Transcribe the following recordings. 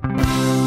Thank you.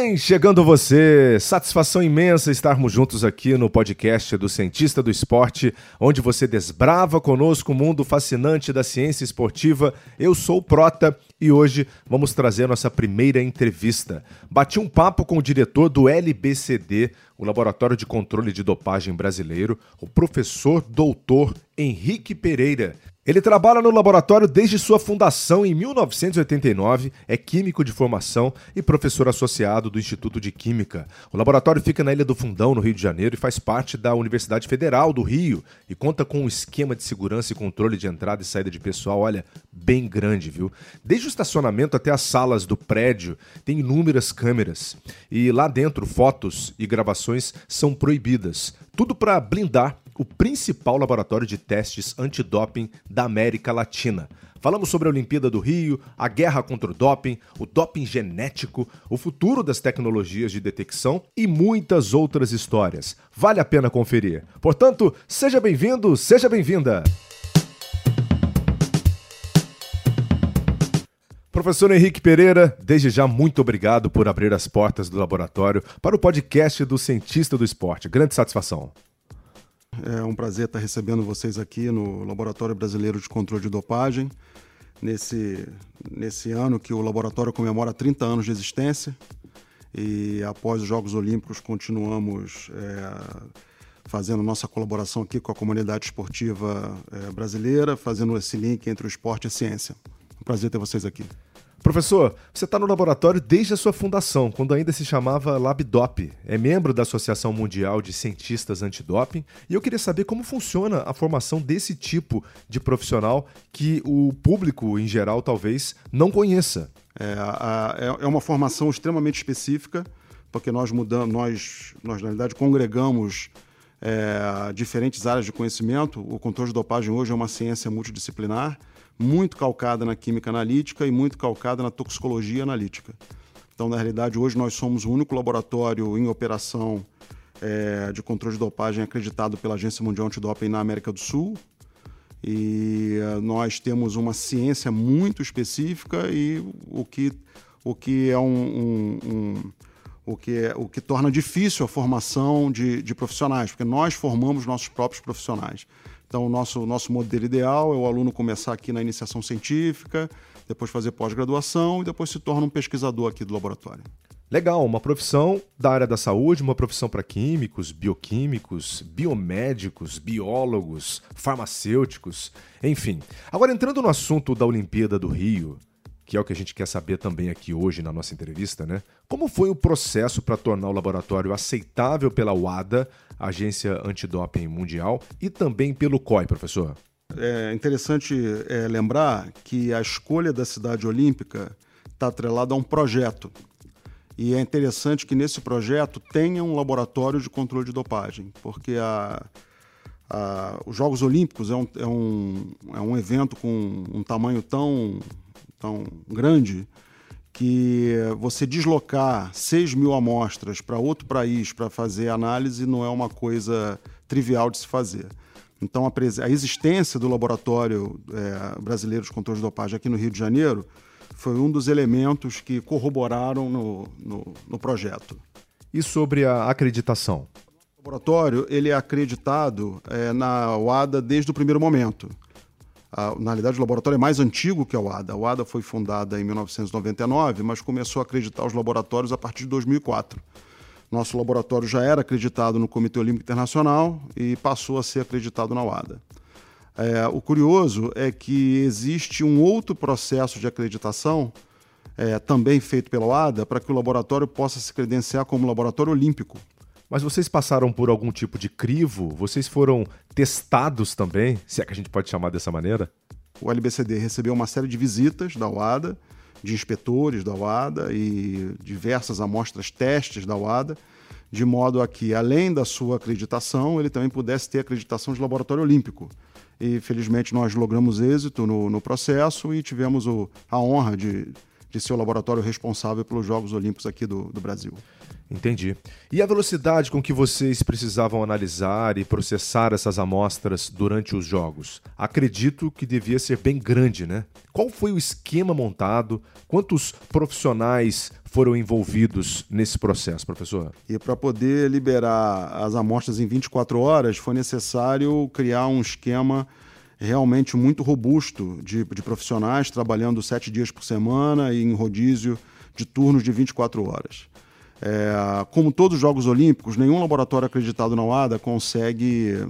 Vem chegando você, satisfação imensa estarmos juntos aqui no podcast do Cientista do Esporte, onde você desbrava conosco o mundo fascinante da ciência esportiva. Eu sou o Prota e hoje vamos trazer nossa primeira entrevista. Bati um papo com o diretor do LBCD, o Laboratório de Controle de Dopagem Brasileiro, o professor doutor Henrique Pereira. Ele trabalha no laboratório desde sua fundação em 1989, é químico de formação e professor associado do Instituto de Química. O laboratório fica na Ilha do Fundão, no Rio de Janeiro, e faz parte da Universidade Federal do Rio e conta com um esquema de segurança e controle de entrada e saída de pessoal, olha, bem grande, viu? Desde o estacionamento até as salas do prédio, tem inúmeras câmeras e lá dentro fotos e gravações são proibidas. Tudo para blindar o principal laboratório de testes antidoping da América Latina. Falamos sobre a Olimpíada do Rio, a guerra contra o doping, o doping genético, o futuro das tecnologias de detecção e muitas outras histórias. Vale a pena conferir. Portanto, seja bem-vindo, seja bem-vinda! Professor Henrique Pereira, desde já muito obrigado por abrir as portas do laboratório para o podcast do Cientista do Esporte. Grande satisfação. É um prazer estar recebendo vocês aqui no Laboratório Brasileiro de Controle de Dopagem, nesse, nesse ano que o laboratório comemora 30 anos de existência. E após os Jogos Olímpicos, continuamos é, fazendo nossa colaboração aqui com a comunidade esportiva é, brasileira, fazendo esse link entre o esporte e a ciência. Um prazer ter vocês aqui. Professor, você está no laboratório desde a sua fundação, quando ainda se chamava LabDop. É membro da Associação Mundial de Cientistas Antidoping. E eu queria saber como funciona a formação desse tipo de profissional que o público, em geral, talvez não conheça. É, a, é, é uma formação extremamente específica, porque nós mudamos, nós, nós na realidade, congregamos é, diferentes áreas de conhecimento. O controle de dopagem hoje é uma ciência multidisciplinar muito calcada na química analítica e muito calcada na toxicologia analítica. Então, na realidade, hoje nós somos o único laboratório em operação é, de controle de dopagem acreditado pela Agência Mundial Antidoping na América do Sul. E é, nós temos uma ciência muito específica e o que, o que é um, um, um o que, é, o que torna difícil a formação de, de profissionais, porque nós formamos nossos próprios profissionais. Então, o nosso, nosso modelo ideal é o aluno começar aqui na iniciação científica, depois fazer pós-graduação e depois se torna um pesquisador aqui do laboratório. Legal, uma profissão da área da saúde, uma profissão para químicos, bioquímicos, biomédicos, biólogos, farmacêuticos, enfim. Agora, entrando no assunto da Olimpíada do Rio, que é o que a gente quer saber também aqui hoje na nossa entrevista, né? Como foi o processo para tornar o laboratório aceitável pela WADA, Agência Antidoping Mundial, e também pelo COI, professor? É interessante é, lembrar que a escolha da cidade olímpica está atrelada a um projeto. E é interessante que nesse projeto tenha um laboratório de controle de dopagem, porque a, a, os Jogos Olímpicos é um, é, um, é um evento com um tamanho tão tão grande que você deslocar 6 mil amostras para outro país para fazer análise não é uma coisa trivial de se fazer. Então, a, a existência do Laboratório é, Brasileiro de Controle de Dopagem aqui no Rio de Janeiro foi um dos elementos que corroboraram no, no, no projeto. E sobre a acreditação? O laboratório ele é acreditado é, na UADA desde o primeiro momento na realidade, o laboratório é mais antigo que a UADA. A UADA foi fundada em 1999, mas começou a acreditar os laboratórios a partir de 2004. Nosso laboratório já era acreditado no Comitê Olímpico Internacional e passou a ser acreditado na UADA. É, o curioso é que existe um outro processo de acreditação, é, também feito pela UADA, para que o laboratório possa se credenciar como laboratório olímpico. Mas vocês passaram por algum tipo de crivo? Vocês foram testados também, se é que a gente pode chamar dessa maneira? O LBCD recebeu uma série de visitas da UADA, de inspetores da UADA e diversas amostras testes da UADA, de modo a que, além da sua acreditação, ele também pudesse ter acreditação de laboratório olímpico. e felizmente nós logramos êxito no, no processo e tivemos o, a honra de, de ser o laboratório responsável pelos Jogos Olímpicos aqui do, do Brasil. Entendi. E a velocidade com que vocês precisavam analisar e processar essas amostras durante os jogos? Acredito que devia ser bem grande, né? Qual foi o esquema montado? Quantos profissionais foram envolvidos nesse processo, professor? E para poder liberar as amostras em 24 horas, foi necessário criar um esquema realmente muito robusto de, de profissionais trabalhando sete dias por semana e em rodízio de turnos de 24 horas. É, como todos os Jogos Olímpicos, nenhum laboratório acreditado na UADA consegue,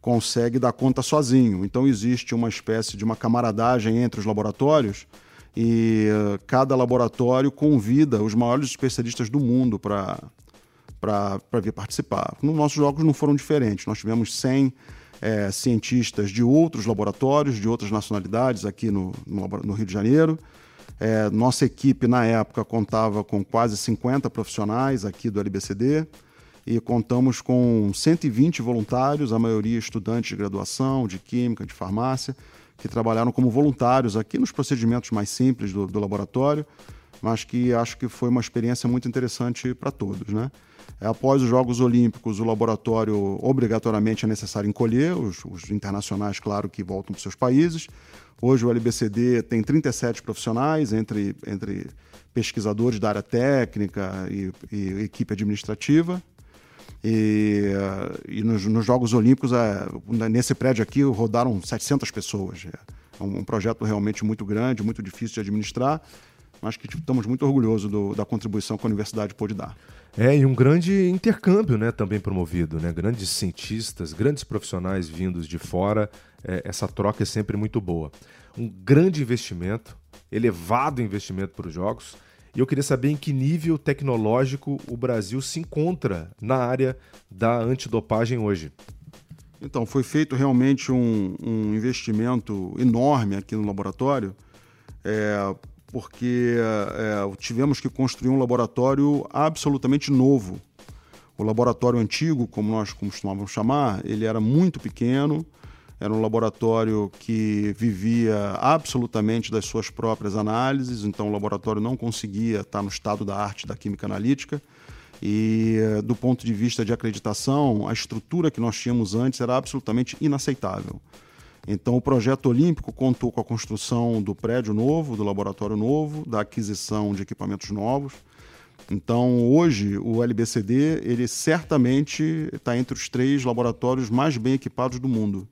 consegue dar conta sozinho. Então existe uma espécie de uma camaradagem entre os laboratórios e cada laboratório convida os maiores especialistas do mundo para vir participar. Nos nossos jogos não foram diferentes. Nós tivemos 100 é, cientistas de outros laboratórios, de outras nacionalidades aqui no, no, no Rio de Janeiro. É, nossa equipe, na época, contava com quase 50 profissionais aqui do LBCD e contamos com 120 voluntários, a maioria estudantes de graduação, de química, de farmácia, que trabalharam como voluntários aqui nos procedimentos mais simples do, do laboratório, mas que acho que foi uma experiência muito interessante para todos. Né? É, após os Jogos Olímpicos, o laboratório obrigatoriamente é necessário encolher, os, os internacionais, claro, que voltam para seus países. Hoje o LBCD tem 37 profissionais, entre, entre pesquisadores da área técnica e, e equipe administrativa. E, e nos, nos, Jogos Olímpicos, é, nesse prédio aqui, rodaram 700 pessoas. É um, um projeto realmente muito grande, muito difícil de administrar, mas que estamos muito orgulhosos do, da contribuição que a universidade pôde dar. É, e um grande intercâmbio né, também promovido, né? Grandes cientistas, grandes profissionais vindos de fora, é, essa troca é sempre muito boa. Um grande investimento, elevado investimento para os jogos. E eu queria saber em que nível tecnológico o Brasil se encontra na área da antidopagem hoje. Então, foi feito realmente um, um investimento enorme aqui no laboratório. É, porque é, tivemos que construir um laboratório absolutamente novo. O laboratório antigo, como nós costumávamos chamar, ele era muito pequeno, era um laboratório que vivia absolutamente das suas próprias análises, então o laboratório não conseguia estar no estado da arte da química analítica. E do ponto de vista de acreditação, a estrutura que nós tínhamos antes era absolutamente inaceitável. Então, o projeto olímpico contou com a construção do prédio novo, do laboratório novo, da aquisição de equipamentos novos. Então, hoje, o LBCD, ele certamente está entre os três laboratórios mais bem equipados do mundo.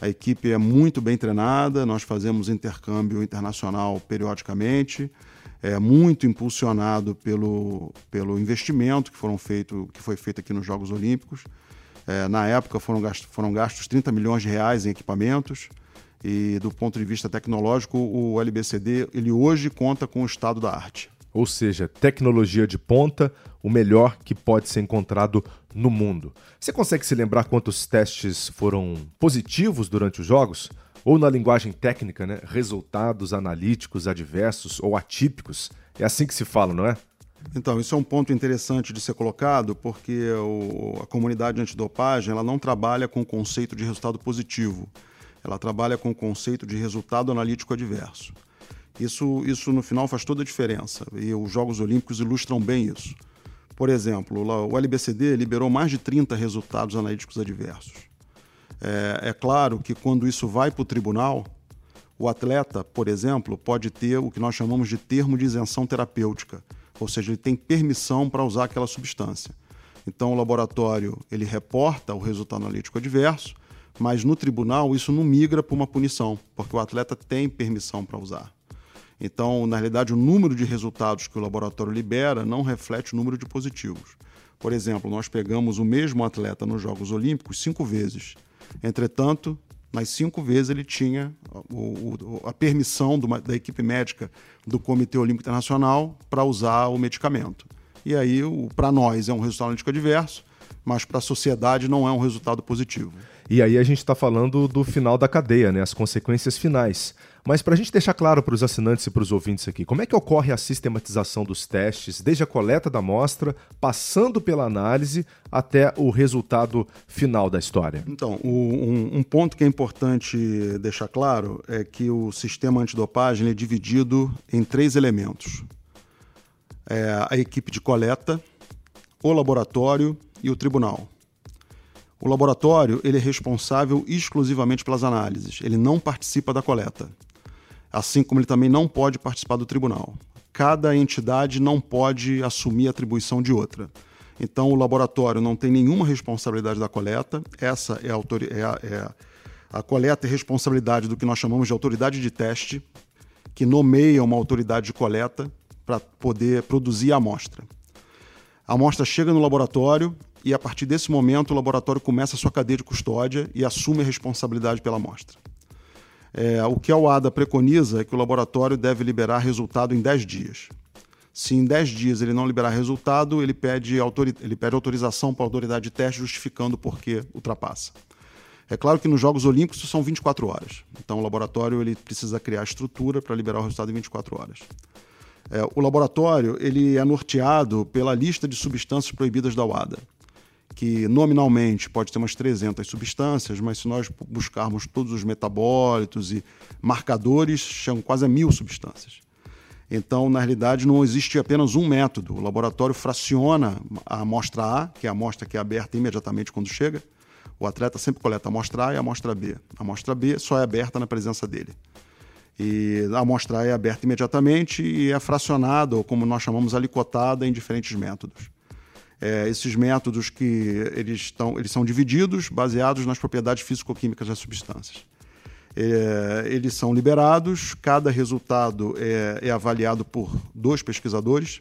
A equipe é muito bem treinada, nós fazemos intercâmbio internacional periodicamente, é muito impulsionado pelo, pelo investimento que, foram feito, que foi feito aqui nos Jogos Olímpicos. É, na época foram gastos, foram gastos 30 milhões de reais em equipamentos e do ponto de vista tecnológico o LBCD ele hoje conta com o estado da arte. Ou seja, tecnologia de ponta, o melhor que pode ser encontrado no mundo. Você consegue se lembrar quantos testes foram positivos durante os jogos? Ou na linguagem técnica, né? resultados analíticos adversos ou atípicos? É assim que se fala, não é? Então, isso é um ponto interessante de ser colocado, porque o, a comunidade antidopagem ela não trabalha com o conceito de resultado positivo, ela trabalha com o conceito de resultado analítico adverso. Isso, isso no final faz toda a diferença e os Jogos Olímpicos ilustram bem isso. Por exemplo, o LBCD liberou mais de 30 resultados analíticos adversos. É, é claro que quando isso vai para o tribunal, o atleta, por exemplo, pode ter o que nós chamamos de termo de isenção terapêutica ou seja, ele tem permissão para usar aquela substância. Então o laboratório ele reporta o resultado analítico adverso, mas no tribunal isso não migra para uma punição, porque o atleta tem permissão para usar. Então, na realidade, o número de resultados que o laboratório libera não reflete o número de positivos. Por exemplo, nós pegamos o mesmo atleta nos Jogos Olímpicos cinco vezes. Entretanto, nas cinco vezes ele tinha o, o, a permissão da equipe médica do Comitê Olímpico Internacional para usar o medicamento. E aí, para nós, é um resultado analítico adverso, mas para a sociedade não é um resultado positivo. E aí a gente está falando do final da cadeia, né? as consequências finais. Mas para a gente deixar claro para os assinantes e para os ouvintes aqui, como é que ocorre a sistematização dos testes, desde a coleta da amostra, passando pela análise até o resultado final da história? Então, o, um, um, ponto que é importante deixar claro é que o sistema antidopagem é dividido em três elementos: é a equipe de coleta, o laboratório e o tribunal. O laboratório ele é responsável exclusivamente pelas análises, ele não participa da coleta. Assim como ele também não pode participar do tribunal. Cada entidade não pode assumir a atribuição de outra. Então, o laboratório não tem nenhuma responsabilidade da coleta, essa é a, é a, é a, coleta é responsabilidade do que nós chamamos de autoridade de teste, que nomeia uma autoridade de coleta para poder produzir a amostra. A amostra chega no laboratório, e a partir desse momento o laboratório começa a sua cadeia de custódia e assume a responsabilidade pela amostra. É, o que a OADA preconiza é que o laboratório deve liberar resultado em 10 dias. Se em 10 dias ele não liberar resultado, ele pede, autori ele pede autorização para a autoridade de teste justificando por que ultrapassa. É claro que nos Jogos Olímpicos são 24 horas. Então o laboratório ele precisa criar estrutura para liberar o resultado em 24 horas. É, o laboratório ele é norteado pela lista de substâncias proibidas da UADA que nominalmente pode ter umas 300 substâncias, mas se nós buscarmos todos os metabólitos e marcadores, chegam quase a mil substâncias. Então, na realidade, não existe apenas um método. O laboratório fraciona a amostra A, que é a amostra que é aberta imediatamente quando chega. O atleta sempre coleta a amostra A e a amostra B. A amostra B só é aberta na presença dele. E a amostra é aberta imediatamente e é fracionada, ou como nós chamamos, alicotada em diferentes métodos é, esses métodos que eles, eles são divididos baseados nas propriedades físico-químicas das substâncias. É, eles são liberados, cada resultado é, é avaliado por dois pesquisadores.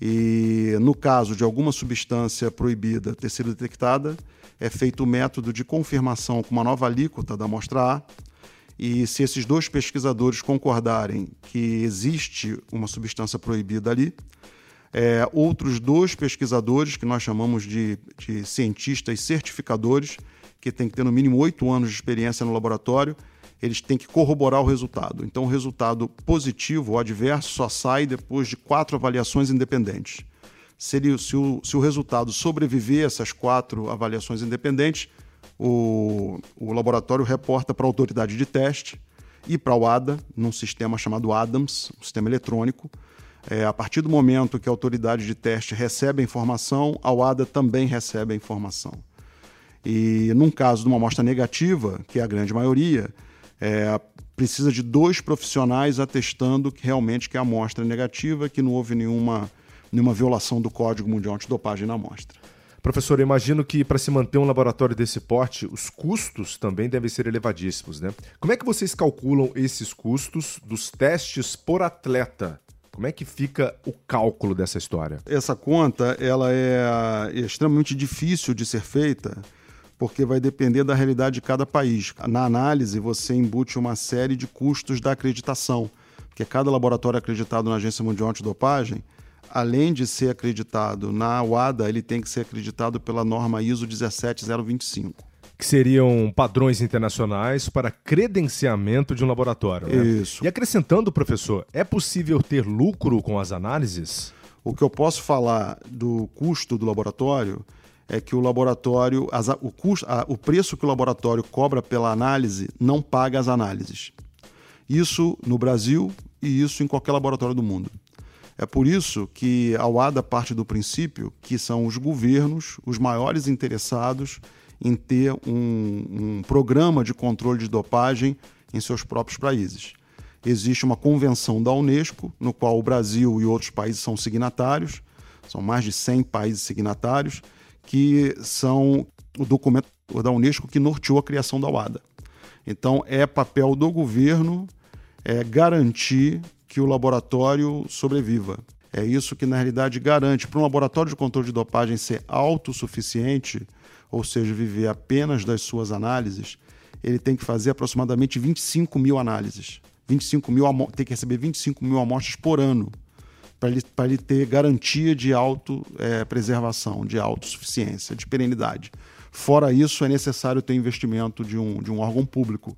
E no caso de alguma substância proibida ter sido detectada, é feito o método de confirmação com uma nova alíquota da amostra A. E se esses dois pesquisadores concordarem que existe uma substância proibida ali, é, outros dois pesquisadores, que nós chamamos de, de cientistas certificadores, que têm que ter no mínimo oito anos de experiência no laboratório, eles têm que corroborar o resultado. Então, o resultado positivo ou adverso só sai depois de quatro avaliações independentes. Se, ele, se, o, se o resultado sobreviver a essas quatro avaliações independentes, o, o laboratório reporta para a autoridade de teste e para o ADA, num sistema chamado ADAMS, um sistema eletrônico, é, a partir do momento que a autoridade de teste recebe a informação, a UADA também recebe a informação. E num caso de uma amostra negativa, que é a grande maioria, é, precisa de dois profissionais atestando que realmente que a amostra é negativa, que não houve nenhuma, nenhuma violação do Código Mundial Antidopagem na amostra. Professor, eu imagino que para se manter um laboratório desse porte, os custos também devem ser elevadíssimos, né? Como é que vocês calculam esses custos dos testes por atleta? Como é que fica o cálculo dessa história? Essa conta ela é extremamente difícil de ser feita porque vai depender da realidade de cada país. Na análise, você embute uma série de custos da acreditação, porque cada laboratório acreditado na Agência Mundial Antidopagem, além de ser acreditado na UADA, ele tem que ser acreditado pela norma ISO 17025 que seriam padrões internacionais para credenciamento de um laboratório. Né? Isso. E acrescentando, professor, é possível ter lucro com as análises? O que eu posso falar do custo do laboratório é que o laboratório, as, o, custo, a, o preço que o laboratório cobra pela análise não paga as análises. Isso no Brasil e isso em qualquer laboratório do mundo. É por isso que a UADA parte do princípio que são os governos os maiores interessados em ter um, um programa de controle de dopagem em seus próprios países. Existe uma convenção da Unesco, no qual o Brasil e outros países são signatários, são mais de 100 países signatários, que são o documento da Unesco que norteou a criação da UADA. Então, é papel do governo é, garantir que o laboratório sobreviva. É isso que, na realidade, garante para um laboratório de controle de dopagem ser autossuficiente ou seja, viver apenas das suas análises, ele tem que fazer aproximadamente 25 mil análises. 25 mil tem que receber 25 mil amostras por ano. para ele, ele ter garantia de autopreservação, é, de autossuficiência, de perenidade. Fora isso, é necessário ter investimento de um, de um órgão público,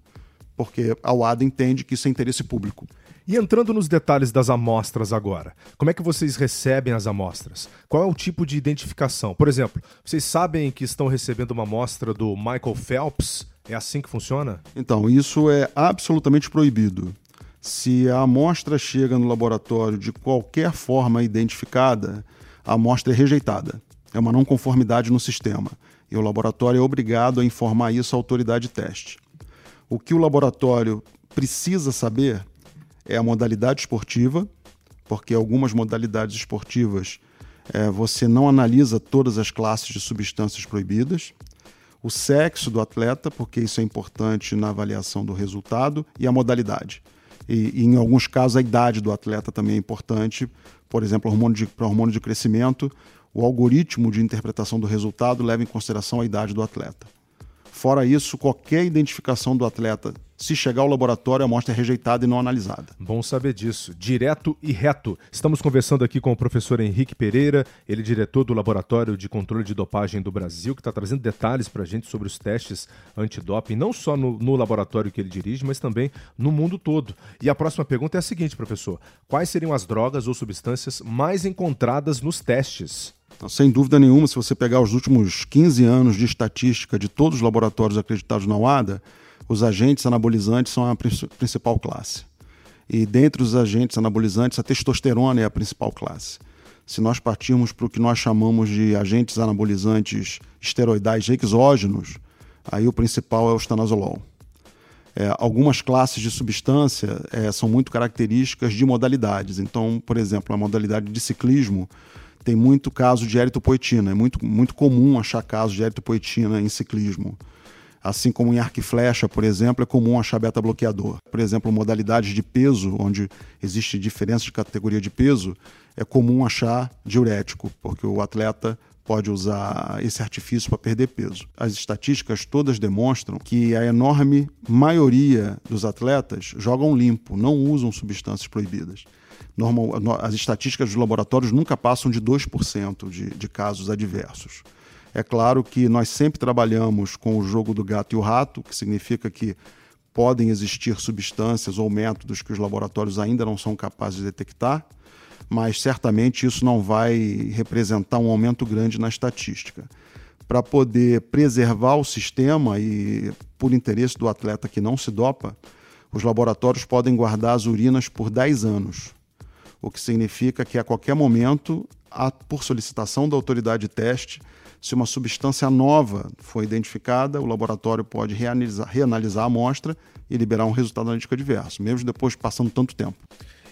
porque a UADA entende que isso é interesse público. E entrando nos detalhes das amostras agora, como é que vocês recebem as amostras? Qual é o tipo de identificação? Por exemplo, vocês sabem que estão recebendo uma amostra do Michael Phelps? É assim que funciona? Então, isso é absolutamente proibido. Se a amostra chega no laboratório de qualquer forma identificada, a amostra é rejeitada. É uma não conformidade no sistema. E o laboratório é obrigado a informar isso à autoridade de teste. O que o laboratório precisa saber é a modalidade esportiva, porque algumas modalidades esportivas é, você não analisa todas as classes de substâncias proibidas, o sexo do atleta, porque isso é importante na avaliação do resultado, e a modalidade. E, e, em alguns casos, a idade do atleta também é importante. Por exemplo, para hormônio de crescimento, o algoritmo de interpretação do resultado leva em consideração a idade do atleta. Fora isso, qualquer identificação do atleta se chegar ao laboratório, a amostra é rejeitada e não analisada. Bom saber disso. Direto e reto. Estamos conversando aqui com o professor Henrique Pereira, ele é diretor do Laboratório de Controle de Dopagem do Brasil, que está trazendo detalhes para a gente sobre os testes antidoping, não só no, no laboratório que ele dirige, mas também no mundo todo. E a próxima pergunta é a seguinte, professor: quais seriam as drogas ou substâncias mais encontradas nos testes? Então, sem dúvida nenhuma, se você pegar os últimos 15 anos de estatística de todos os laboratórios acreditados na UADA, os agentes anabolizantes são a principal classe. E dentre os agentes anabolizantes, a testosterona é a principal classe. Se nós partirmos para o que nós chamamos de agentes anabolizantes esteroidais exógenos, aí o principal é o estanazolol. É, algumas classes de substância é, são muito características de modalidades. Então, por exemplo, a modalidade de ciclismo tem muito caso de eritropoetina. É muito, muito comum achar casos de eritropoetina em ciclismo. Assim como em arco e flecha, por exemplo, é comum achar beta-bloqueador. Por exemplo, modalidades de peso, onde existe diferença de categoria de peso, é comum achar diurético, porque o atleta pode usar esse artifício para perder peso. As estatísticas todas demonstram que a enorme maioria dos atletas jogam limpo, não usam substâncias proibidas. Normal, as estatísticas dos laboratórios nunca passam de 2% de, de casos adversos. É claro que nós sempre trabalhamos com o jogo do gato e o rato, que significa que podem existir substâncias ou métodos que os laboratórios ainda não são capazes de detectar, mas certamente isso não vai representar um aumento grande na estatística. Para poder preservar o sistema e por interesse do atleta que não se dopa, os laboratórios podem guardar as urinas por 10 anos, o que significa que a qualquer momento, por solicitação da autoridade de teste, se uma substância nova foi identificada, o laboratório pode reanalisar, reanalisar a amostra e liberar um resultado analítico adverso, mesmo depois passando tanto tempo.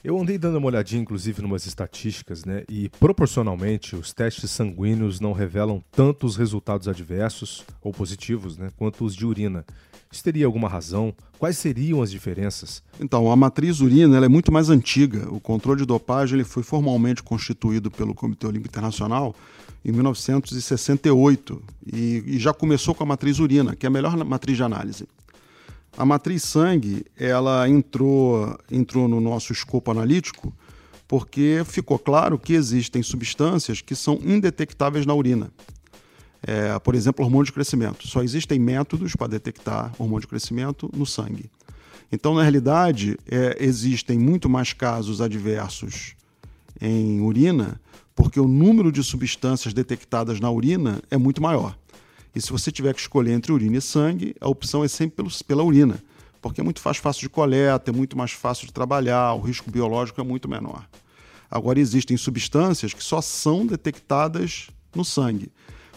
Eu andei dando uma olhadinha, inclusive, em umas estatísticas, né? E proporcionalmente, os testes sanguíneos não revelam tantos resultados adversos ou positivos, né? Quanto os de urina. Isso teria alguma razão? Quais seriam as diferenças? Então, a matriz urina é muito mais antiga. O controle de dopagem ele foi formalmente constituído pelo Comitê Olímpico Internacional em 1968 e, e já começou com a matriz urina, que é a melhor matriz de análise. A matriz sangue, ela entrou, entrou no nosso escopo analítico porque ficou claro que existem substâncias que são indetectáveis na urina. É, por exemplo, hormônio de crescimento. Só existem métodos para detectar hormônio de crescimento no sangue. Então, na realidade, é, existem muito mais casos adversos em urina, porque o número de substâncias detectadas na urina é muito maior. E se você tiver que escolher entre urina e sangue, a opção é sempre pelo, pela urina, porque é muito mais fácil de coleta, é muito mais fácil de trabalhar, o risco biológico é muito menor. Agora, existem substâncias que só são detectadas no sangue.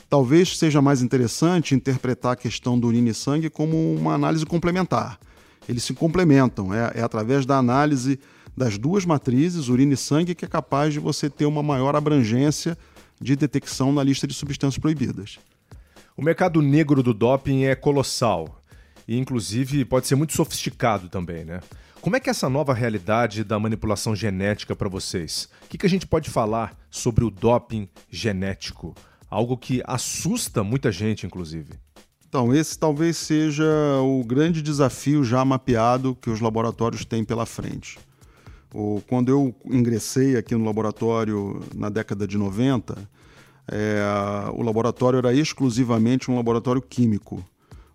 Talvez seja mais interessante interpretar a questão do urina e sangue como uma análise complementar. Eles se complementam, é, é através da análise das duas matrizes, urina e sangue, que é capaz de você ter uma maior abrangência de detecção na lista de substâncias proibidas. O mercado negro do doping é colossal e, inclusive, pode ser muito sofisticado também, né? Como é que é essa nova realidade da manipulação genética para vocês? O que, que a gente pode falar sobre o doping genético? Algo que assusta muita gente, inclusive. Então, esse talvez seja o grande desafio já mapeado que os laboratórios têm pela frente. O, quando eu ingressei aqui no laboratório na década de 90, é, o laboratório era exclusivamente um laboratório químico.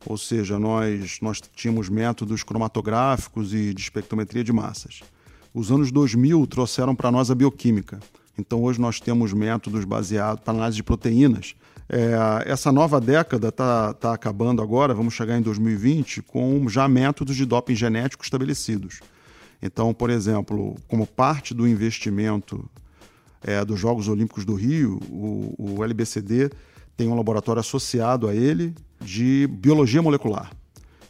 Ou seja, nós, nós tínhamos métodos cromatográficos e de espectrometria de massas. Os anos 2000 trouxeram para nós a bioquímica. Então, hoje nós temos métodos baseados para análise de proteínas. É, essa nova década está tá acabando agora, vamos chegar em 2020, com já métodos de doping genético estabelecidos. Então, por exemplo, como parte do investimento é, dos Jogos Olímpicos do Rio, o, o LBCD tem um laboratório associado a ele de biologia molecular.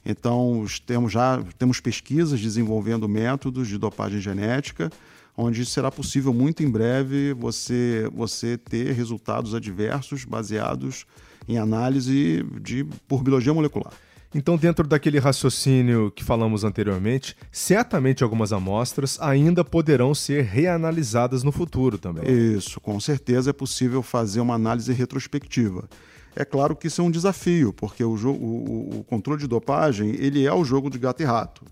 Então, temos já temos pesquisas desenvolvendo métodos de dopagem genética, onde será possível muito em breve você, você ter resultados adversos baseados em análise de, por biologia molecular. Então, dentro daquele raciocínio que falamos anteriormente, certamente algumas amostras ainda poderão ser reanalisadas no futuro também. Isso, com certeza é possível fazer uma análise retrospectiva. É claro que isso é um desafio, porque o, o, o controle de dopagem ele é o jogo de gato e rato.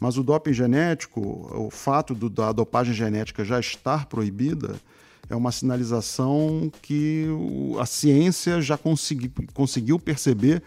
Mas o doping genético, o fato do, da dopagem genética já estar proibida, é uma sinalização que a ciência já consegui, conseguiu perceber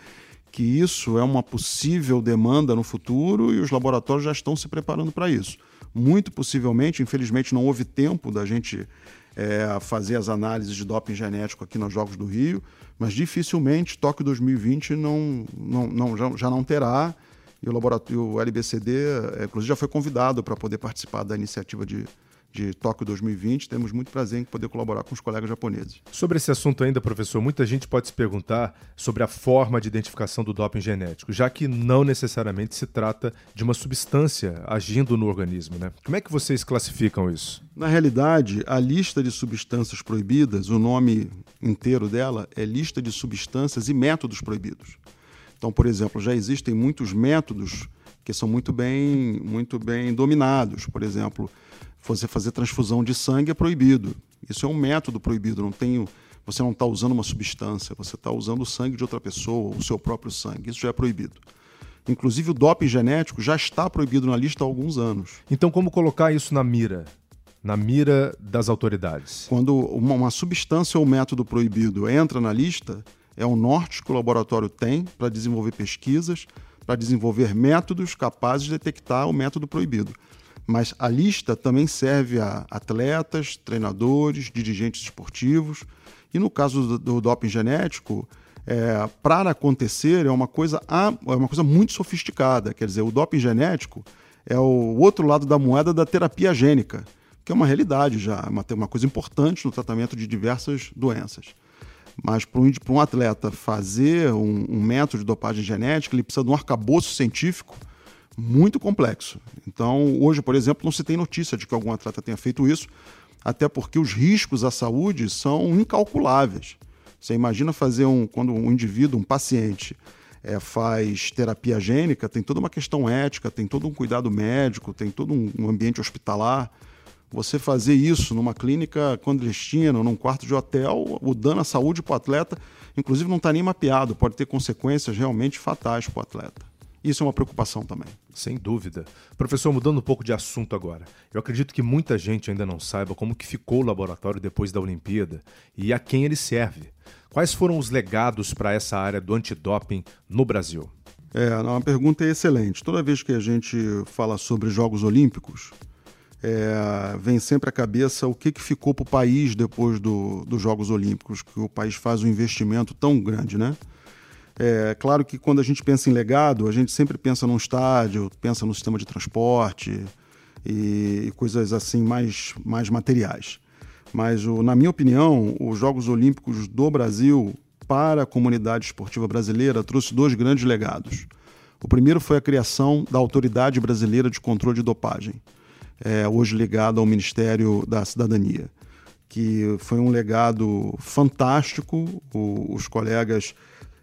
que isso é uma possível demanda no futuro e os laboratórios já estão se preparando para isso. Muito possivelmente, infelizmente, não houve tempo da gente é, fazer as análises de doping genético aqui nos Jogos do Rio, mas dificilmente Tóquio 2020 não, não, não, já, já não terá. E o laboratório, o LBCD, é, inclusive, já foi convidado para poder participar da iniciativa de, de Tóquio 2020. Temos muito prazer em poder colaborar com os colegas japoneses. Sobre esse assunto ainda, professor, muita gente pode se perguntar sobre a forma de identificação do doping genético, já que não necessariamente se trata de uma substância agindo no organismo, né? Como é que vocês classificam isso? Na realidade, a lista de substâncias proibidas, o nome inteiro dela é lista de substâncias e métodos proibidos. Então, por exemplo, já existem muitos métodos que são muito bem, muito bem dominados. Por exemplo, você fazer transfusão de sangue é proibido. Isso é um método proibido. Não tem, você não está usando uma substância, você está usando o sangue de outra pessoa, o seu próprio sangue. Isso já é proibido. Inclusive, o doping genético já está proibido na lista há alguns anos. Então, como colocar isso na mira? Na mira das autoridades? Quando uma, uma substância ou método proibido entra na lista, é o norte que o laboratório tem para desenvolver pesquisas, para desenvolver métodos capazes de detectar o método proibido. Mas a lista também serve a atletas, treinadores, dirigentes esportivos. E no caso do, do doping genético, é, para acontecer é uma coisa é uma coisa muito sofisticada. Quer dizer, o doping genético é o outro lado da moeda da terapia gênica, que é uma realidade já, uma, uma coisa importante no tratamento de diversas doenças. Mas para um, um, atleta fazer um, um método de dopagem genética, ele precisa de um arcabouço científico muito complexo. Então, hoje, por exemplo, não se tem notícia de que algum atleta tenha feito isso, até porque os riscos à saúde são incalculáveis. Você imagina fazer um. Quando um indivíduo, um paciente, é, faz terapia gênica, tem toda uma questão ética, tem todo um cuidado médico, tem todo um ambiente hospitalar. Você fazer isso numa clínica clandestina, num quarto de hotel, o dano à saúde para o atleta, inclusive não está nem mapeado, pode ter consequências realmente fatais para o atleta. Isso é uma preocupação também. Sem dúvida. Professor, mudando um pouco de assunto agora. Eu acredito que muita gente ainda não saiba como que ficou o laboratório depois da Olimpíada e a quem ele serve. Quais foram os legados para essa área do antidoping no Brasil? É, uma pergunta excelente. Toda vez que a gente fala sobre Jogos Olímpicos, é, vem sempre à cabeça o que, que ficou para o país depois do, dos Jogos Olímpicos, que o país faz um investimento tão grande, né? É claro que quando a gente pensa em legado, a gente sempre pensa num estádio, pensa no sistema de transporte e, e coisas assim mais, mais materiais. Mas, o, na minha opinião, os Jogos Olímpicos do Brasil para a comunidade esportiva brasileira trouxe dois grandes legados. O primeiro foi a criação da Autoridade Brasileira de Controle de Dopagem, é, hoje ligada ao Ministério da Cidadania, que foi um legado fantástico. O, os colegas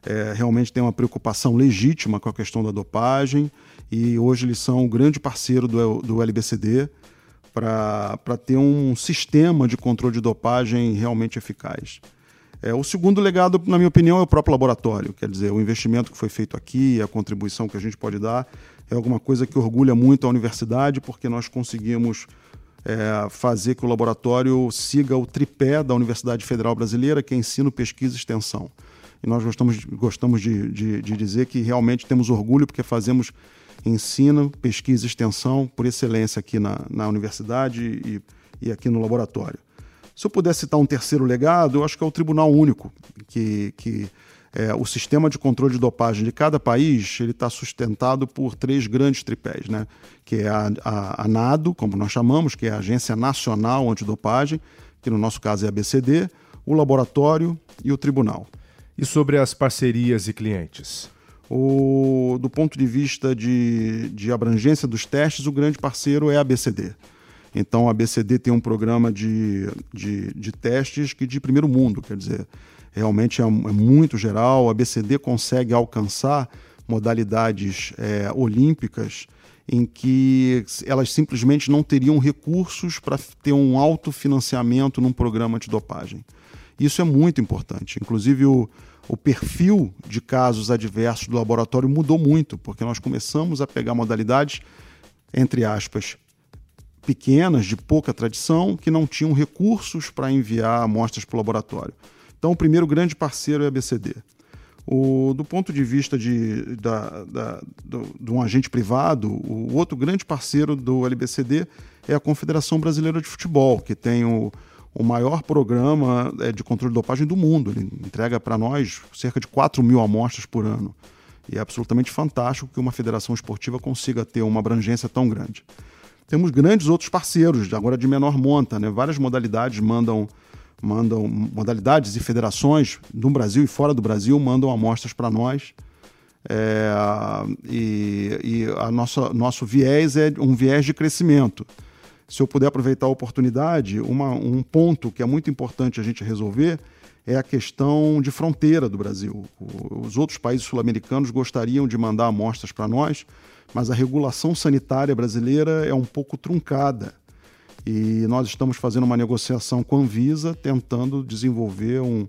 é, realmente têm uma preocupação legítima com a questão da dopagem e hoje eles são um grande parceiro do, do LBCD para ter um sistema de controle de dopagem realmente eficaz. É, o segundo legado, na minha opinião, é o próprio laboratório. Quer dizer, o investimento que foi feito aqui, a contribuição que a gente pode dar, é alguma coisa que orgulha muito a universidade, porque nós conseguimos é, fazer que o laboratório siga o tripé da Universidade Federal Brasileira, que é ensino, pesquisa e extensão. E nós gostamos, gostamos de, de, de dizer que realmente temos orgulho porque fazemos ensino, pesquisa e extensão por excelência aqui na, na universidade e, e aqui no laboratório. Se eu pudesse citar um terceiro legado, eu acho que é o Tribunal Único, que, que é, o sistema de controle de dopagem de cada país ele está sustentado por três grandes tripés, né? que é a, a, a, NADO, como nós chamamos, que é a Agência Nacional Antidopagem, que no nosso caso é a BCD, o laboratório e o tribunal. E sobre as parcerias e clientes? O, do ponto de vista de, de abrangência dos testes, o grande parceiro é a BCD. Então a BCD tem um programa de, de, de testes que de primeiro mundo, quer dizer, realmente é, é muito geral. A BCD consegue alcançar modalidades é, olímpicas em que elas simplesmente não teriam recursos para ter um autofinanciamento num programa de dopagem. Isso é muito importante. Inclusive, o, o perfil de casos adversos do laboratório mudou muito, porque nós começamos a pegar modalidades, entre aspas, pequenas, de pouca tradição, que não tinham recursos para enviar amostras para o laboratório. Então, o primeiro grande parceiro é a BCD. O, do ponto de vista de, da, da, do, de um agente privado, o outro grande parceiro do LBCD é a Confederação Brasileira de Futebol, que tem o, o maior programa é, de controle de dopagem do mundo. Ele entrega para nós cerca de 4 mil amostras por ano. E é absolutamente fantástico que uma federação esportiva consiga ter uma abrangência tão grande. Temos grandes outros parceiros, agora de menor monta, né? várias modalidades mandam mandam modalidades e federações do Brasil e fora do Brasil mandam amostras para nós. É, e, e a nossa, nosso viés é um viés de crescimento. Se eu puder aproveitar a oportunidade, uma, um ponto que é muito importante a gente resolver é a questão de fronteira do Brasil. Os outros países sul-americanos gostariam de mandar amostras para nós, mas a regulação sanitária brasileira é um pouco truncada. E nós estamos fazendo uma negociação com a Anvisa, tentando desenvolver um,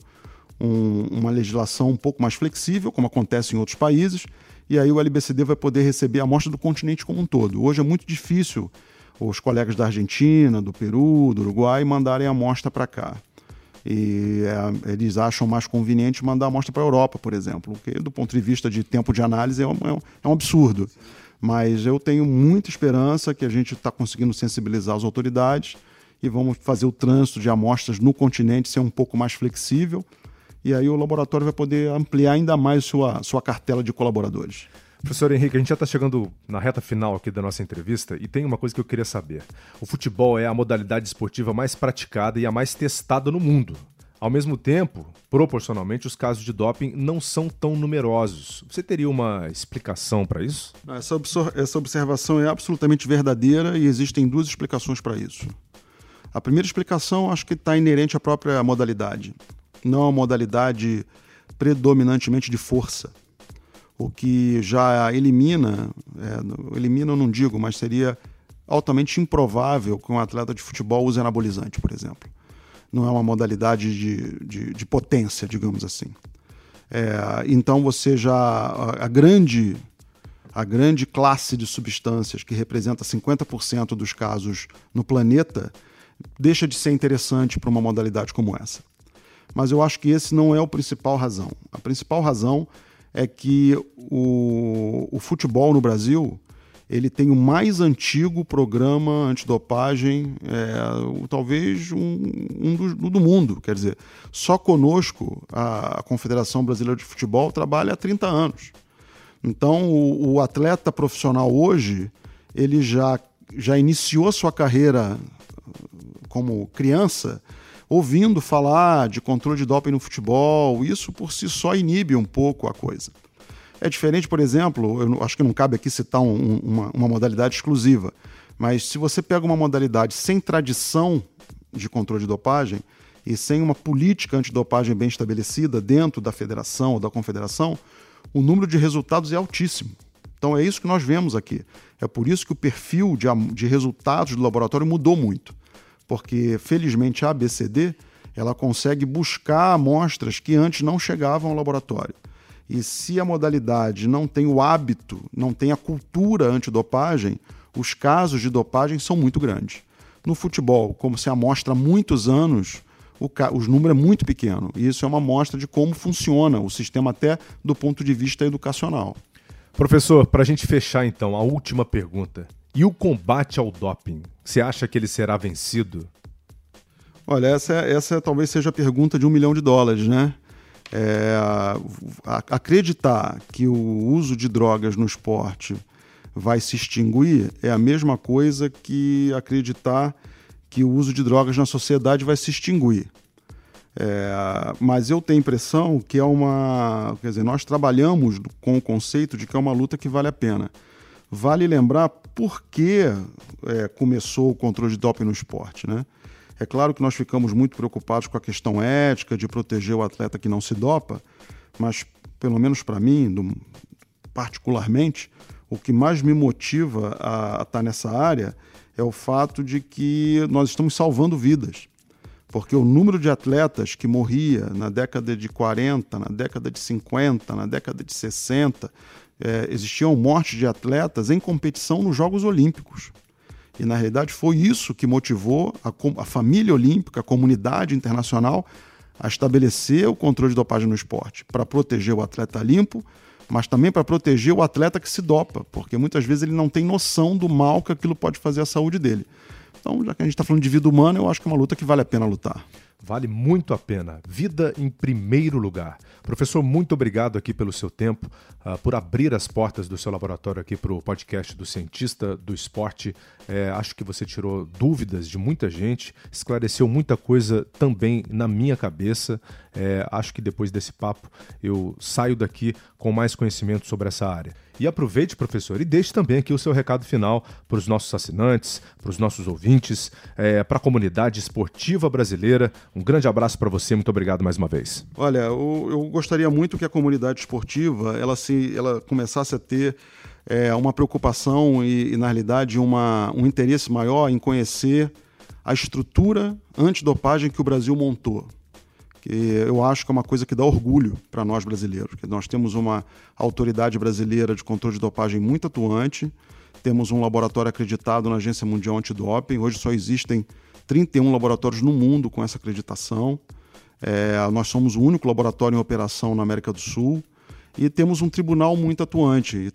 um, uma legislação um pouco mais flexível, como acontece em outros países, e aí o LBCD vai poder receber a amostra do continente como um todo. Hoje é muito difícil os colegas da Argentina, do Peru, do Uruguai mandarem a amostra para cá. E é, eles acham mais conveniente mandar a amostra para a Europa, por exemplo, que do ponto de vista de tempo de análise é um, é um absurdo. Mas eu tenho muita esperança que a gente está conseguindo sensibilizar as autoridades e vamos fazer o trânsito de amostras no continente ser um pouco mais flexível. E aí o laboratório vai poder ampliar ainda mais sua, sua cartela de colaboradores. Professor Henrique, a gente já está chegando na reta final aqui da nossa entrevista e tem uma coisa que eu queria saber. O futebol é a modalidade esportiva mais praticada e a mais testada no mundo. Ao mesmo tempo, proporcionalmente, os casos de doping não são tão numerosos. Você teria uma explicação para isso? Essa, essa observação é absolutamente verdadeira e existem duas explicações para isso. A primeira explicação acho que está inerente à própria modalidade. Não é uma modalidade predominantemente de força, o que já elimina, é, elimina eu não digo, mas seria altamente improvável que um atleta de futebol use anabolizante, por exemplo não é uma modalidade de, de, de potência, digamos assim. É, então você já a, a, grande a grande classe de substâncias que representa 50% dos casos no planeta deixa de ser interessante para uma modalidade como essa. Mas eu acho que esse não é o principal razão. A principal razão que o, o futebol no Brasil ele tem o mais antigo programa antidopagem, é, talvez um, um do, do, mundo. Quer dizer, só conosco a, a, Confederação Brasileira de Futebol trabalha há 30 anos. Então, o, o atleta profissional hoje, ele já, já iniciou sua carreira como criança ouvindo falar de controle de doping no futebol. Isso por si só inibe um pouco a coisa. É diferente, por exemplo, eu acho que não cabe aqui citar um, uma, uma modalidade exclusiva, mas se você pega uma modalidade sem tradição de controle de dopagem e sem uma política antidopagem bem estabelecida dentro da federação ou da confederação, o número de resultados é altíssimo. Então é isso que nós vemos aqui. É por isso que o perfil de, de resultados do laboratório mudou muito. Porque, felizmente, a ABCD ela consegue buscar amostras que antes não chegavam ao laboratório. E se a modalidade não tem o hábito, não tem a cultura antidopagem, os casos de dopagem são muito grandes. No futebol, como se amostra há muitos anos, o, os números é muito pequeno. E isso é uma amostra de como funciona o sistema até do ponto de vista educacional. Professor, para a gente fechar então, a última pergunta. E o combate ao doping? Você acha que ele será vencido? Olha, essa, essa talvez seja a pergunta de um milhão de dólares, né? É, acreditar que o uso de drogas no esporte vai se extinguir é a mesma coisa que acreditar que o uso de drogas na sociedade vai se extinguir. É, mas eu tenho a impressão que é uma. Quer dizer, nós trabalhamos com o conceito de que é uma luta que vale a pena. Vale lembrar por que é, começou o controle de doping no esporte. Né? É claro que nós ficamos muito preocupados com a questão ética de proteger o atleta que não se dopa, mas, pelo menos para mim, do, particularmente, o que mais me motiva a, estar nessa área é o fato de que nós estamos salvando vidas. Porque o número de atletas que morria na década de 40, na década de 50, na década de 60, é, existiam mortes de atletas em competição nos Jogos Olímpicos. E, na realidade, foi isso que motivou a, a família olímpica, a comunidade internacional, a estabelecer o controle de dopagem no esporte, para proteger o atleta limpo, mas também para proteger o atleta que se dopa, porque muitas vezes ele não tem noção do mal que aquilo pode fazer à saúde dele. Então, já que a gente está falando de vida humana, eu acho que é uma luta que vale a pena lutar. Vale muito a pena. Vida em primeiro lugar. Professor, muito obrigado aqui pelo seu tempo, uh, por abrir as portas do seu laboratório aqui para o podcast do Cientista do Esporte. É, acho que você tirou dúvidas de muita gente, esclareceu muita coisa também na minha cabeça. É, acho que depois desse papo eu saio daqui com mais conhecimento sobre essa área. E aproveite, professor, e deixe também aqui o seu recado final para os nossos assinantes, para os nossos ouvintes, é, para a comunidade esportiva brasileira. Um grande abraço para você, muito obrigado mais uma vez. Olha, eu, eu gostaria muito que a comunidade esportiva ela se, ela começasse a ter é, uma preocupação e, e, na realidade, uma, um interesse maior em conhecer a estrutura antidopagem que o Brasil montou que eu acho que é uma coisa que dá orgulho para nós brasileiros. Que nós temos uma autoridade brasileira de controle de dopagem muito atuante, temos um laboratório acreditado na Agência Mundial Antidoping. Hoje só existem 31 laboratórios no mundo com essa acreditação. É, nós somos o único laboratório em operação na América do Sul e temos um tribunal muito atuante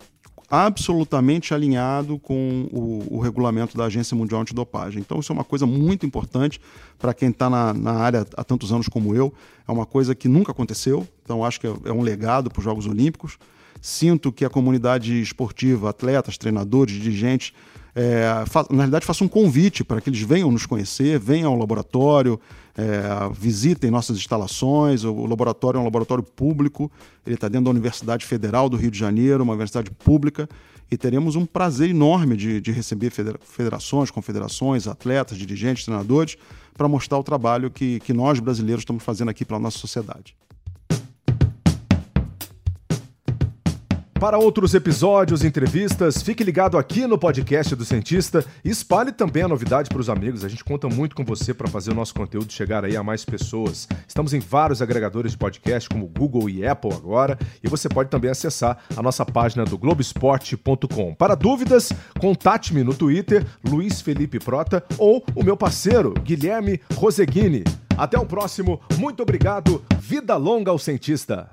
absolutamente alinhado com o, o, regulamento da Agência Mundial Antidopagem. Então, isso é uma coisa muito importante para quem está na, na, área há tantos anos como eu. É uma coisa que nunca aconteceu, então acho que é, é um legado para os Jogos Olímpicos. Sinto que a comunidade esportiva, atletas, treinadores, dirigentes, é, na realidade, faço um convite para que eles venham nos conhecer, venham ao laboratório, é, visitem nossas instalações. O laboratório é um laboratório público, ele está dentro da Universidade Federal do Rio de Janeiro, uma universidade pública, e teremos um prazer enorme de, de receber federações, confederações, atletas, dirigentes, treinadores, para mostrar o trabalho que, que nós brasileiros estamos fazendo aqui para a nossa sociedade. Para outros episódios e entrevistas, fique ligado aqui no podcast do Cientista e espalhe também a novidade para os amigos. A gente conta muito com você para fazer o nosso conteúdo chegar aí a mais pessoas. Estamos em vários agregadores de podcast, como Google e Apple agora, e você pode também acessar a nossa página do Globoesporte.com. Para dúvidas, contate-me no Twitter, Luiz Felipe Prota, ou o meu parceiro, Guilherme Roseguini. Até o próximo, muito obrigado, vida longa ao cientista!